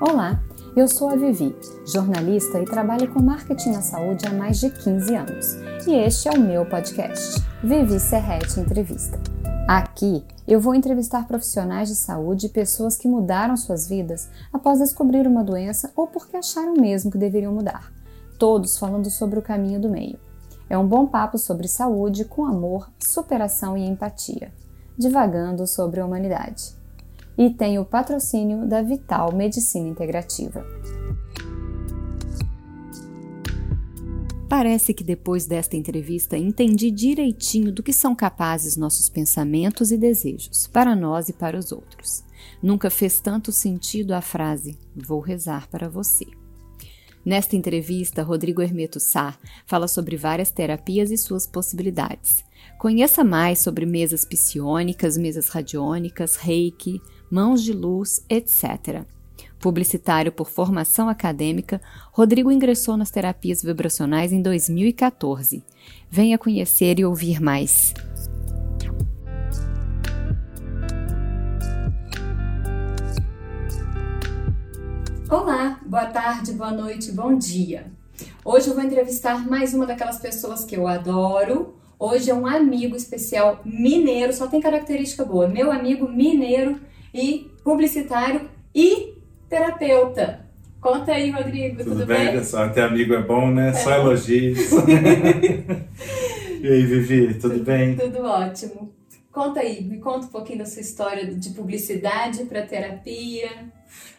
Olá, eu sou a Vivi, jornalista e trabalho com marketing na saúde há mais de 15 anos. E este é o meu podcast, Vivi Serrete Entrevista. Aqui eu vou entrevistar profissionais de saúde e pessoas que mudaram suas vidas após descobrir uma doença ou porque acharam mesmo que deveriam mudar. Todos falando sobre o caminho do meio. É um bom papo sobre saúde com amor, superação e empatia, divagando sobre a humanidade e tem o patrocínio da Vital Medicina Integrativa. Parece que depois desta entrevista entendi direitinho do que são capazes nossos pensamentos e desejos, para nós e para os outros. Nunca fez tanto sentido a frase: Vou rezar para você. Nesta entrevista, Rodrigo Hermeto Sá fala sobre várias terapias e suas possibilidades. Conheça mais sobre mesas psiônicas, mesas radiônicas, reiki, mãos de luz, etc. Publicitário por formação acadêmica, Rodrigo ingressou nas terapias vibracionais em 2014. Venha conhecer e ouvir mais. Olá, boa tarde, boa noite, bom dia. Hoje eu vou entrevistar mais uma daquelas pessoas que eu adoro. Hoje é um amigo especial mineiro, só tem característica boa. Meu amigo mineiro e publicitário e terapeuta. Conta aí, Rodrigo, tudo, tudo bem? pessoal? Ter amigo é bom, né? É. Só elogios. e aí, Vivi, tudo, tudo bem? Tudo ótimo. Conta aí, me conta um pouquinho da sua história de publicidade para terapia.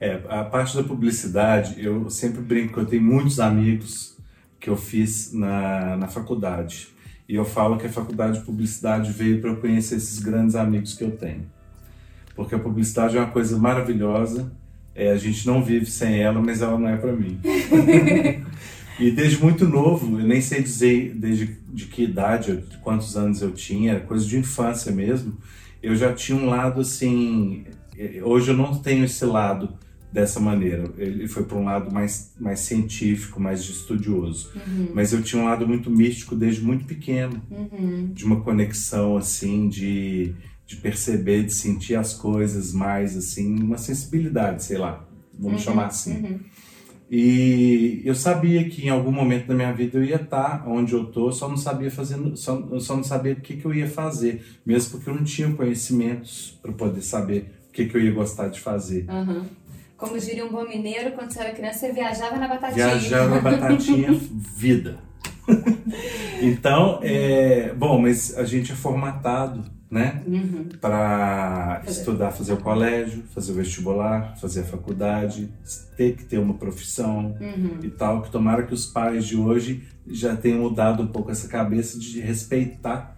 É, a parte da publicidade, eu sempre brinco que eu tenho muitos amigos que eu fiz na, na faculdade. E eu falo que a faculdade de publicidade veio para eu conhecer esses grandes amigos que eu tenho porque a publicidade é uma coisa maravilhosa. É, a gente não vive sem ela, mas ela não é para mim. e desde muito novo, eu nem sei dizer desde de que idade, de quantos anos eu tinha, era coisa de infância mesmo. Eu já tinha um lado assim. Hoje eu não tenho esse lado dessa maneira. Ele foi para um lado mais, mais científico, mais de estudioso. Uhum. Mas eu tinha um lado muito místico desde muito pequeno, uhum. de uma conexão assim de de perceber, de sentir as coisas mais assim, uma sensibilidade, sei lá, vamos uhum, chamar assim. Uhum. E eu sabia que em algum momento da minha vida eu ia estar onde eu tô, só não sabia fazendo, só, só não sabia o que, que eu ia fazer, mesmo porque eu não tinha conhecimentos para poder saber o que, que eu ia gostar de fazer. Uhum. Como diria um bom mineiro, quando você era criança, você viajava na batatinha. Viajava na batatinha, vida. então, é, bom, mas a gente é formatado né? Uhum. Para estudar, fazer o colégio, fazer o vestibular, fazer a faculdade, ter que ter uma profissão uhum. e tal. Que tomara que os pais de hoje já tenham mudado um pouco essa cabeça de respeitar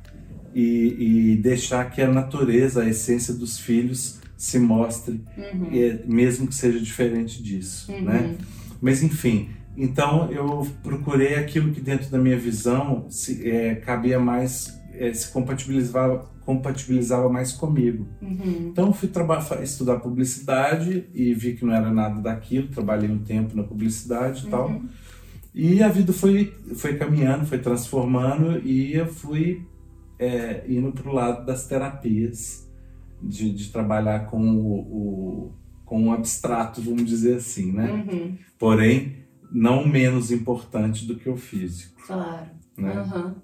e, e deixar que a natureza, a essência dos filhos se mostre, uhum. e, mesmo que seja diferente disso, uhum. né? Mas enfim, então eu procurei aquilo que dentro da minha visão se, é, cabia mais, é, se compatibilizava compatibilizava mais comigo. Uhum. Então fui estudar publicidade e vi que não era nada daquilo, trabalhei um tempo na publicidade e uhum. tal. E a vida foi, foi caminhando, foi transformando e eu fui é, indo para o lado das terapias, de, de trabalhar com o, o, com o abstrato, vamos dizer assim, né? Uhum. Porém, não menos importante do que o físico. Claro. Né? Uhum.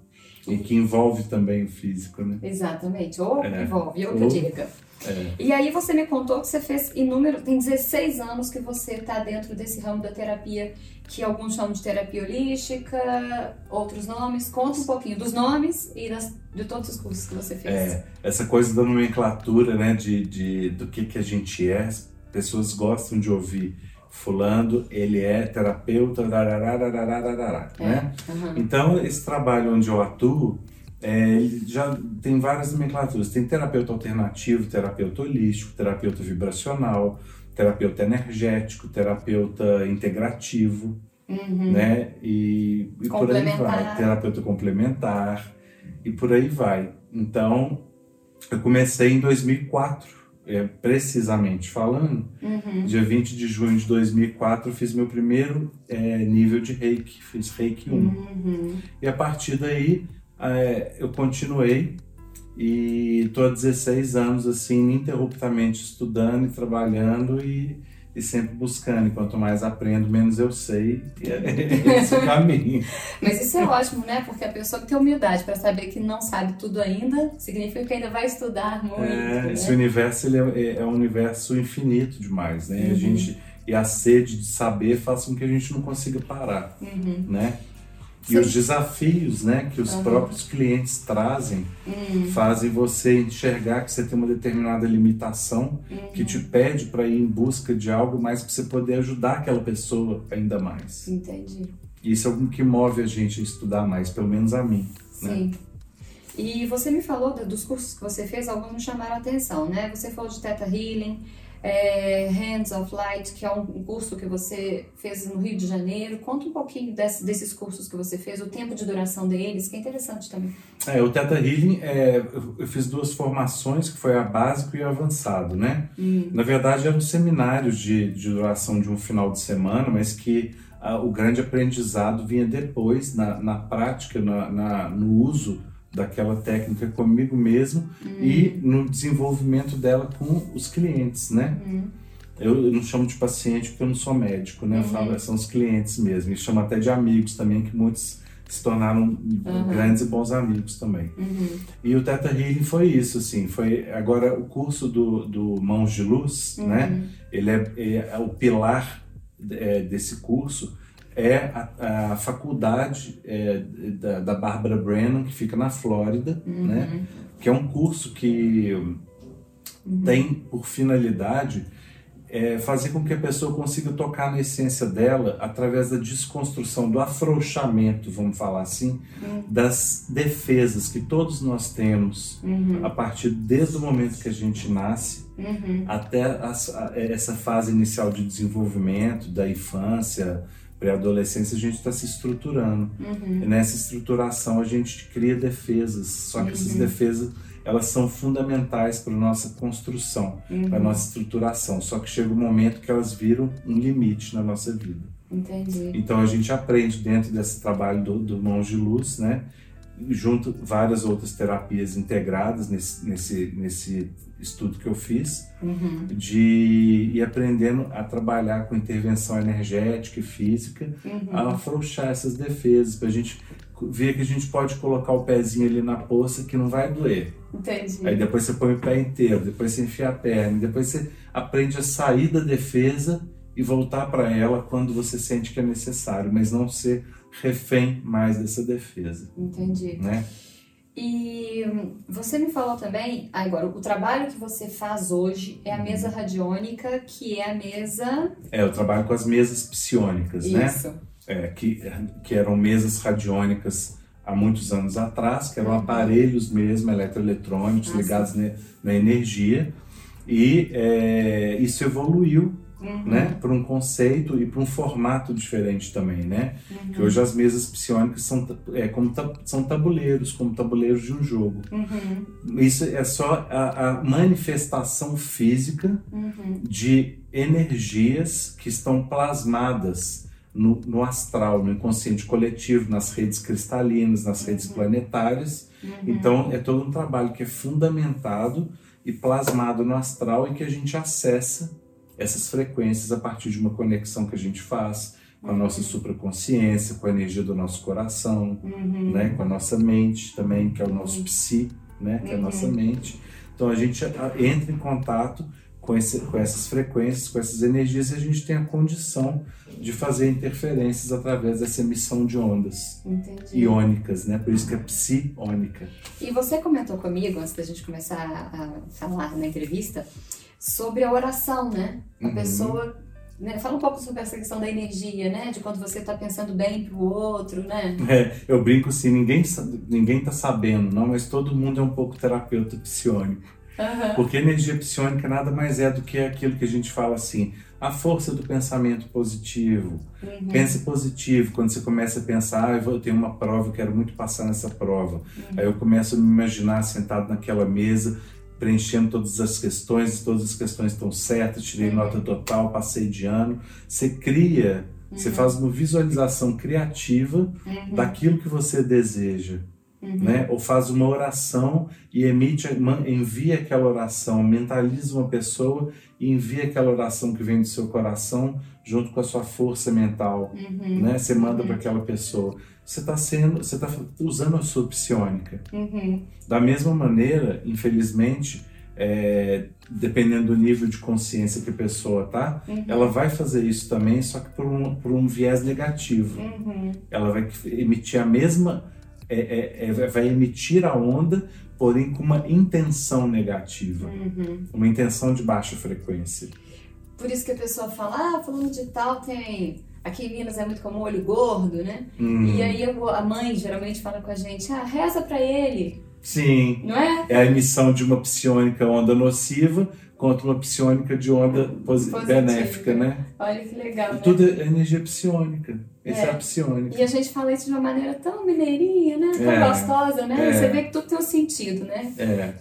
E que envolve também o físico, né? Exatamente, ou é. envolve, ou que diga. É. E aí você me contou que você fez inúmero, tem 16 anos que você está dentro desse ramo da terapia, que alguns chamam de terapia holística, outros nomes. Conta um pouquinho dos nomes e das, de todos os cursos que você fez. É, essa coisa da nomenclatura, né, de, de, do que, que a gente é, as pessoas gostam de ouvir fulano, ele é terapeuta, é, né? Uhum. Então, esse trabalho onde eu atuo, é, já tem várias nomenclaturas. Tem terapeuta alternativo, terapeuta holístico, terapeuta vibracional, terapeuta energético, terapeuta integrativo, uhum. né? E, e por aí vai. Terapeuta complementar, e por aí vai. Então, eu comecei em 2004 é, precisamente falando, uhum. dia 20 de junho de 2004 eu fiz meu primeiro é, nível de reiki, fiz reiki 1. Uhum. E a partir daí é, eu continuei e estou há 16 anos assim, ininterruptamente estudando e trabalhando e, e sempre buscando. E quanto mais aprendo, menos eu sei. E é esse o caminho. Mas isso é ótimo, né? Porque a pessoa que tem humildade para saber que não sabe tudo ainda, significa que ainda vai estudar muito. É, né? esse universo ele é, é, um universo infinito demais, né? Uhum. A gente, e a sede de saber faz com que a gente não consiga parar, uhum. né? E os desafios né, que os uhum. próprios clientes trazem uhum. fazem você enxergar que você tem uma determinada limitação uhum. que te pede para ir em busca de algo mais para você poder ajudar aquela pessoa ainda mais. Entendi. Isso é o que move a gente a estudar mais, pelo menos a mim. Né? Sim. Né? E você me falou dos cursos que você fez, alguns me chamaram a atenção, né? Você falou de Theta Healing, é, Hands of Light, que é um curso que você fez no Rio de Janeiro. Conta um pouquinho desse, desses cursos que você fez, o tempo de duração deles, que é interessante também. É, o Theta Healing, é, eu fiz duas formações, que foi a básico e o avançado, né? Hum. Na verdade, eram seminários de, de duração de um final de semana, mas que a, o grande aprendizado vinha depois, na, na prática, na, na no uso daquela técnica comigo mesmo uhum. e no desenvolvimento dela com os clientes, né? Uhum. Eu, eu, não chamo de paciente porque eu não sou médico, né? Eu falo, uhum. são os clientes mesmo. E chamo até de amigos também, que muitos se tornaram uhum. grandes e bons amigos também. Uhum. E o Teta Healing foi isso, assim. Foi agora o curso do, do Mãos de Luz, né? Ele é, é, é o pilar é, desse curso é a, a faculdade é, da, da Barbara Brennan, que fica na Flórida, uhum. né? que é um curso que uhum. tem por finalidade é, fazer com que a pessoa consiga tocar na essência dela através da desconstrução, do afrouxamento, vamos falar assim, uhum. das defesas que todos nós temos uhum. a partir desde o momento que a gente nasce uhum. até a, a, essa fase inicial de desenvolvimento da infância, pré-adolescência a gente está se estruturando. Uhum. E nessa estruturação a gente cria defesas, só que uhum. essas defesas elas são fundamentais para a nossa construção, uhum. para a nossa estruturação. Só que chega um momento que elas viram um limite na nossa vida. Entendi. Então a gente aprende dentro desse trabalho do, do Mãos de Luz, né? Junto várias outras terapias integradas nesse, nesse, nesse estudo que eu fiz, uhum. de ir aprendendo a trabalhar com intervenção energética e física, uhum. a afrouxar essas defesas, para a gente ver que a gente pode colocar o pezinho ali na poça que não vai doer. Entendi. Aí depois você põe o pé inteiro, depois você enfia a perna, depois você aprende a sair da defesa e voltar para ela quando você sente que é necessário, mas não ser refém mais dessa defesa. Entendi. Né? E você me falou também, agora, o trabalho que você faz hoje é a uhum. mesa radiônica, que é a mesa. É, eu trabalho com as mesas psiônicas, Isso. né? Isso. É, que, que eram mesas radiônicas há muitos anos atrás, que eram uhum. aparelhos mesmo, eletroeletrônicos, ah, ligados na, na, energia. E é, isso evoluiu uhum. né, para um conceito e para um formato diferente também, né? Uhum. Que hoje as mesas psionicas são é como são tabuleiros, como tabuleiros de um jogo. Uhum. Isso é só a, a manifestação física uhum. de energias que estão plasmadas no, no, astral, no inconsciente coletivo, nas redes cristalinas, nas redes uhum. planetárias. Uhum. Então é todo um trabalho que é fundamentado e plasmado no astral e que a gente acessa essas frequências a partir de uma conexão que a gente faz com a nossa supraconsciência, com a energia do nosso coração, uhum. né, com a nossa mente também, que é o nosso uhum. psi, né, que é a nossa uhum. mente. Então a gente entra em contato com, esse, com essas frequências, com essas energias e a gente tem a condição de fazer interferências através dessa emissão de ondas Entendi. iônicas, né? Por isso que é psiônica. E você comentou comigo, antes da gente começar a falar na entrevista, sobre a oração, né? A uhum. pessoa. Né? Fala um pouco sobre essa questão da energia, né? De quando você está pensando bem pro outro, né? É, eu brinco assim, ninguém, ninguém tá sabendo, não, mas todo mundo é um pouco terapeuta psiônico. Uhum. Porque energia psiônica nada mais é do que aquilo que a gente fala assim, a força do pensamento positivo. Uhum. Pense positivo. Quando você começa a pensar, ah, eu tenho uma prova, eu quero muito passar nessa prova. Uhum. Aí eu começo a me imaginar sentado naquela mesa preenchendo todas as questões, todas as questões estão certas, tirei uhum. nota total, passei de ano. Você cria, uhum. você faz uma visualização criativa uhum. daquilo que você deseja. Uhum. Né? Ou faz uma oração e emite, envia aquela oração, mentaliza uma pessoa e envia aquela oração que vem do seu coração junto com a sua força mental, uhum. né? Você manda uhum. para aquela pessoa. Você está sendo, você está usando a sua psionica. Uhum. Da mesma maneira, infelizmente, é, dependendo do nível de consciência que a pessoa tá, uhum. ela vai fazer isso também, só que por um, por um viés negativo. Uhum. Ela vai emitir a mesma, é, é vai emitir a onda, porém com uma intenção negativa, uhum. uma intenção de baixa frequência. Por isso que a pessoa fala, ah, falando de tal tem Aqui em Minas é muito comum olho gordo, né? Uhum. E aí a mãe geralmente fala com a gente, ah, reza para ele. Sim. Não é? É a emissão de uma psionica onda nociva contra uma psionica de onda Positiva. benéfica, né? Olha que legal. Né? Tudo é energia psionica. Essa é. é. E a gente fala isso de uma maneira tão mineirinha, né? Tão é. gostosa, né? É. Você vê que tudo tem um sentido, né? É.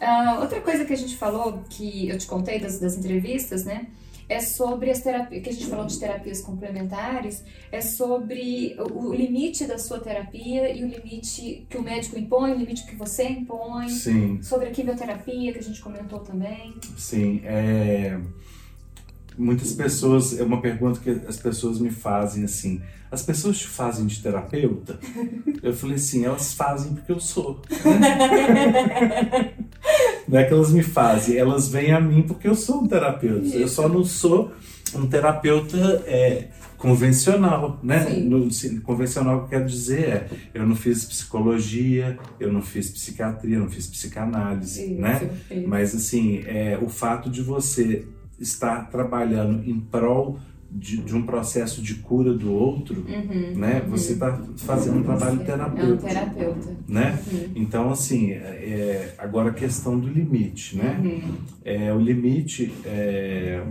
Uh, outra coisa que a gente falou, que eu te contei das, das entrevistas, né? é sobre as terapias, que a gente falou de terapias complementares, é sobre o, limite da sua terapia e o limite que o médico impõe, o limite que você impõe. Sim. Sobre a quimioterapia, que a gente comentou também. Sim, é... Muitas pessoas, é uma pergunta que as pessoas me fazem assim, as pessoas te fazem de terapeuta? Eu falei assim, elas fazem porque eu sou. Não é que elas me fazem, elas vêm a mim porque eu sou um terapeuta. Isso. Eu só não sou um terapeuta é, convencional, né? No, convencional que eu quero dizer é, eu não fiz psicologia, eu não fiz psiquiatria, eu não fiz psicanálise, Isso, né? Mas assim, é, o fato de você estar trabalhando em prol de, de, um processo de cura do outro, uhum, né? Uhum. Você está fazendo um trabalho terapêutico. É um terapeuta. Né? Uhum. Então, assim, é, agora a questão do limite, né? Uhum. É, o limite, é,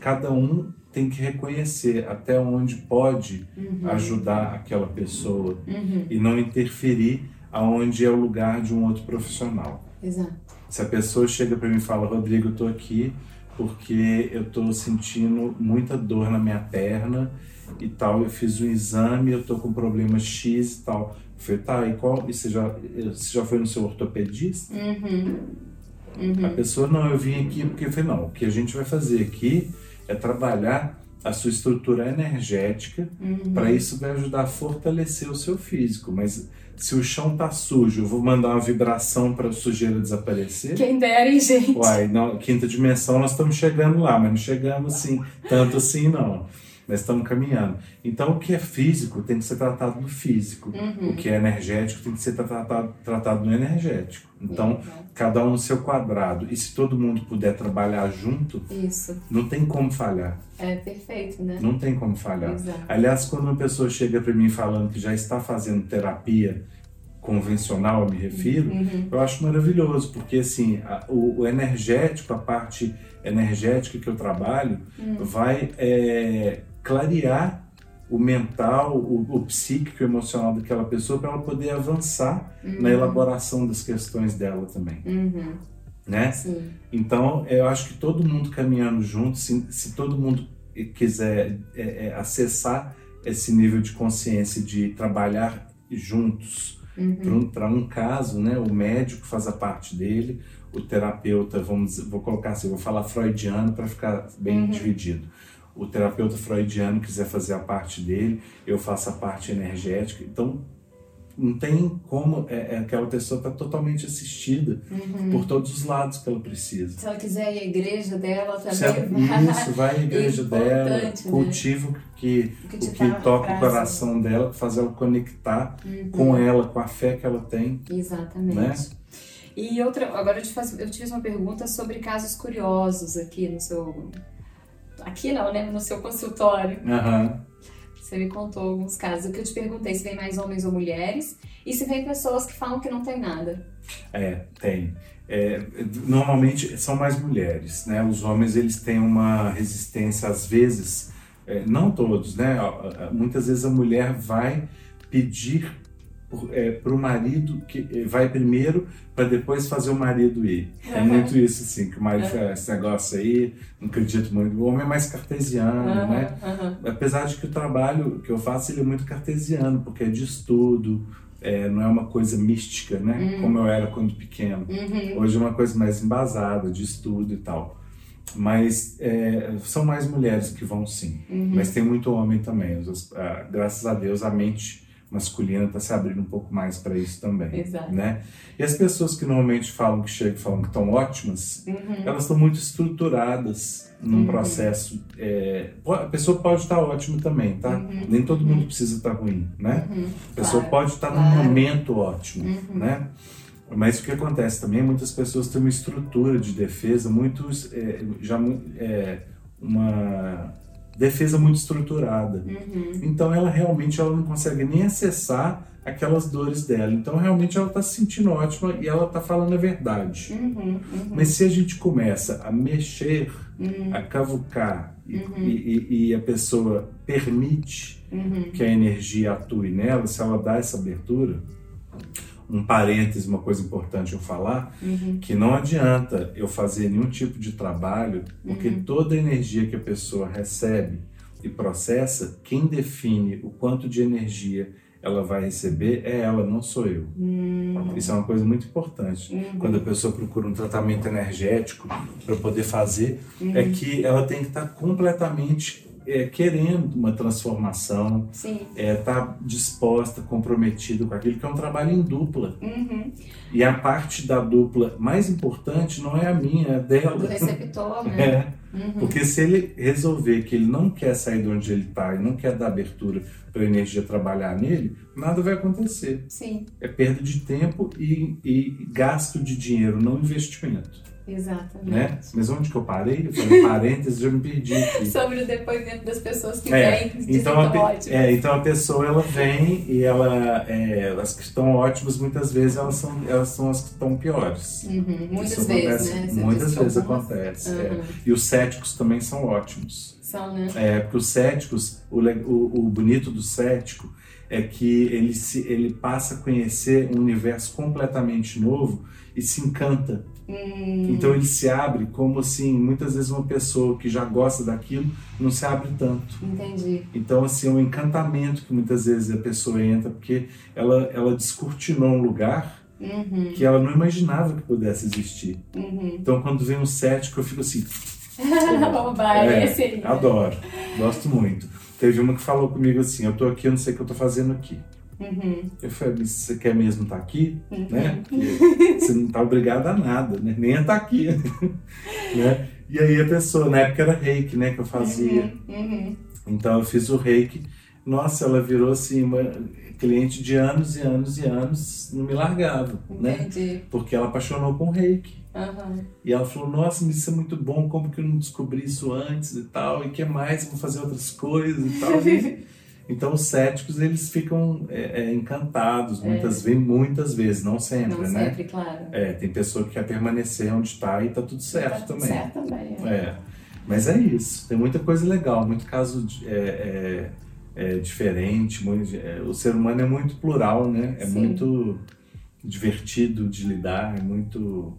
cada um tem que reconhecer até onde pode uhum. ajudar aquela pessoa uhum. e não interferir aonde é o lugar de um outro profissional. Exato. Se a pessoa chega para mim e fala, Rodrigo, eu estou aqui porque eu estou sentindo muita dor na minha perna e tal. Eu fiz um exame, eu estou com problema X e tal. Eu falei, tá, e qual? E você já, você já foi no seu ortopedista? Uhum. Uhum. A pessoa, não, eu vim aqui porque eu falei, não, o que a gente vai fazer aqui é trabalhar a sua estrutura energética, uhum. para isso vai ajudar a fortalecer o seu físico, mas se o chão tá sujo, eu vou mandar uma vibração para a sujeira desaparecer? Quem dera, hein, gente? Uai, na quinta dimensão nós estamos chegando lá, mas não chegamos assim, tanto assim não. Nós estamos caminhando. Então, o que é físico tem que ser tratado no físico. Uhum. O que é energético tem que ser tratado, tratado no energético. Então, uhum. cada um no seu quadrado. E se todo mundo puder trabalhar junto, Isso. não tem como falhar. É perfeito, né? Não tem como falhar. Exato. Aliás, quando uma pessoa chega para mim falando que já está fazendo terapia convencional, eu me refiro, uhum. eu acho maravilhoso, porque assim, a, o, o, energético, a parte energética que eu trabalho, uhum. vai é, clarear o mental, o, o, psíquico, o emocional daquela pessoa para ela poder avançar uhum. na elaboração das questões dela também. Uhum. Né? Sim. Então, eu acho que todo mundo caminhando junto, se, se todo mundo quiser é, é, acessar esse nível de consciência de trabalhar juntos uhum. para um, um, caso, né? O médico faz a parte dele, o terapeuta, vamos, vou colocar assim, vou falar freudiano para ficar bem uhum. dividido o terapeuta freudiano quiser fazer a parte dele, eu faço a parte energética. Então, não tem como, é, é aquela pessoa está totalmente assistida uhum. por todos os lados que ela precisa. Se ela quiser ir à igreja dela também. vai. Isso, vai à igreja dela, né? cultiva o que, o que, o que tá toca o coração dela, faz ela conectar uhum. com ela, com a fé que ela tem. Exatamente. Né? E outra, agora eu te, faz, eu te fiz uma pergunta sobre casos curiosos aqui no seu Aqui não, né? No seu consultório. Uhum. Você me contou alguns casos. O que eu te perguntei se vem mais homens ou mulheres e se vem pessoas que falam que não tem nada. É, tem. É, normalmente são mais mulheres, né? Os homens eles têm uma resistência às vezes, é, não todos, né? Muitas vezes a mulher vai pedir é, para o marido que é, vai primeiro para depois fazer o marido ir. É uhum. muito isso, assim, que o marido fala, esse negócio aí, não acredito muito. O homem é mais cartesiano, uhum. né? Uhum. Apesar de que o trabalho que eu faço ele é muito cartesiano, porque é de estudo, é, não é uma coisa mística, né? Uhum. Como eu era quando pequeno. Hoje é uma coisa mais embasada, de estudo e tal. Mas é, são mais mulheres que vão sim. Mas tem muito homem também. Ah, graças a Deus a mente masculina está se abrindo um pouco mais para isso também. Exato. Né? E as pessoas que normalmente falam que chegam falando que estão ótimas, Uhum. elas estão muito estruturadas num processo. é, a pessoa pode estar ótima também, tá? Nem todo mundo precisa estar ruim, né? A pessoa Claro, pode estar claro. num momento ótimo, né? Mas o que acontece também, muitas pessoas têm uma estrutura de defesa muito é, já é, uma defesa muito estruturada. Então ela realmente ela não consegue nem acessar aquelas dores dela. Então realmente ela está se sentindo ótima e ela está falando a verdade. Uhum, Mas se a gente começa a mexer, a cavucar e, e- e- e a pessoa permite uhum. que a energia atue nela, se ela dá essa abertura, um parêntese, uma coisa importante eu falar, Uhum. que não adianta eu fazer nenhum tipo de trabalho, porque Uhum. toda a energia que a pessoa recebe e processa, quem define o quanto de energia ela vai receber é ela, não sou eu. Hum. Isso é uma coisa muito importante. Uhum. Quando a pessoa procura um tratamento energético para poder fazer, Uhum. é que ela tem que estar completamente é, querendo uma transformação, Sim. é, tá disposta, comprometida com aquilo, que é um trabalho em dupla. Uhum. E a parte da dupla mais importante não é a minha, é a Do dela. receptor, né? É, porque se ele resolver que ele não quer sair de onde ele está e não quer dar abertura para a energia trabalhar nele, nada vai acontecer. Sim, É perda de tempo e, e gasto de dinheiro, não investimento. Exatamente. Né? Mas onde que eu parei? Eu falei parênteses, já me perdi aqui. Sobre o depoimento das pessoas que É, vêm então, a, ótimas. é, então a pessoa ela vem e ela, é, as que estão ótimas muitas vezes elas são, elas são as que estão piores. Uhum, Muitas vezes, né? Você Muitas que vezes acontece. é. Uhum. E os céticos também são ótimos. São, né? É, porque os céticos, o, o, o bonito do cético é que ele, se, ele passa a conhecer um universo completamente novo e se encanta. Hum, Então ele se abre como assim, muitas vezes uma pessoa que já gosta daquilo não se abre tanto. entendi. Então, assim, é um encantamento que muitas vezes a pessoa entra, porque ela, ela descortinou um lugar Uhum, que ela não imaginava que pudesse existir. uhum. Então, quando vem um cético, eu fico assim, Oba, É, esse adoro, gosto muito. Teve uma que falou comigo assim, eu tô aqui, eu não sei o que eu tô fazendo aqui. Uhum, Eu falei, você quer mesmo estar aqui? Né? Porque você não tá obrigado a nada, né? Nem a estar aqui. né? E aí a pessoa, na época era reiki, né, que eu fazia. uhum. Então eu fiz o reiki. Nossa, ela virou assim uma cliente de anos e anos e anos, não me largava, né? Porque ela apaixonou com o reiki. Aham. E ela falou: Nossa, isso é muito bom, como que eu não descobri isso antes e tal? E que mais? Vou fazer outras coisas e tal. Então os céticos eles ficam é, é, encantados, muitas, vezes, muitas vezes, não sempre, Não né? sempre, claro. É, tem pessoa que quer permanecer onde está e tá tudo certo Tá tudo também. Certo também. é. É, mas é isso. Tem muita coisa legal, muito caso é, é, é diferente. muito- é, o ser humano é muito plural, né? É Sim. muito divertido de lidar, é muito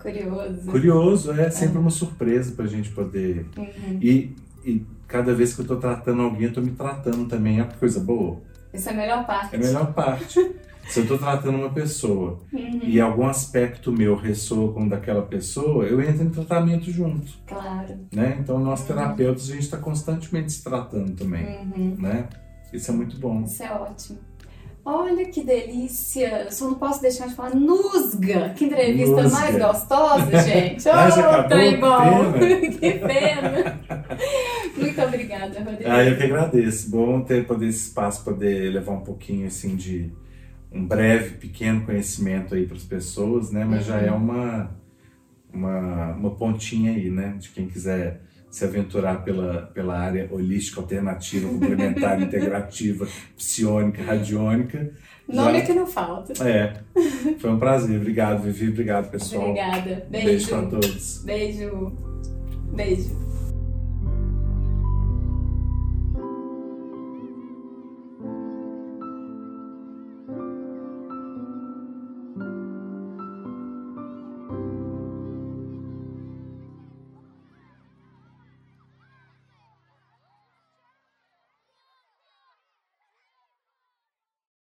Curioso. curioso. É sempre uma surpresa para a gente poder. Uhum. E, e cada vez que eu tô tratando alguém, eu tô me tratando também. É uma coisa boa. Essa é a melhor parte. É a melhor parte. Se eu tô tratando uma pessoa Uhum. e algum aspecto meu ressoa com o daquela pessoa, eu entro em tratamento junto. Claro. né? Então, nós terapeutas, a gente está constantemente se tratando também, Uhum. né? Isso é muito bom. Isso é ótimo. Olha que delícia! Só não posso deixar de falar Nusga! Que entrevista Nusga. mais gostosa, gente! Já Oh, trem bom! que pena! Muito obrigada, Rodrigo. Ah, eu que agradeço. Bom ter poder esse espaço, poder levar um pouquinho, assim, de um breve, pequeno conhecimento aí para as pessoas, né? Mas já é uma, uma, uma pontinha aí, né? De quem quiser se aventurar pela, pela área holística, alternativa, complementar, integrativa, psiônica, radiônica. Nome já- que não falta. É, foi um prazer. Obrigado, Vivi. Obrigado, pessoal. Obrigada. Beijo Beijo. para todos. Beijo. Beijo.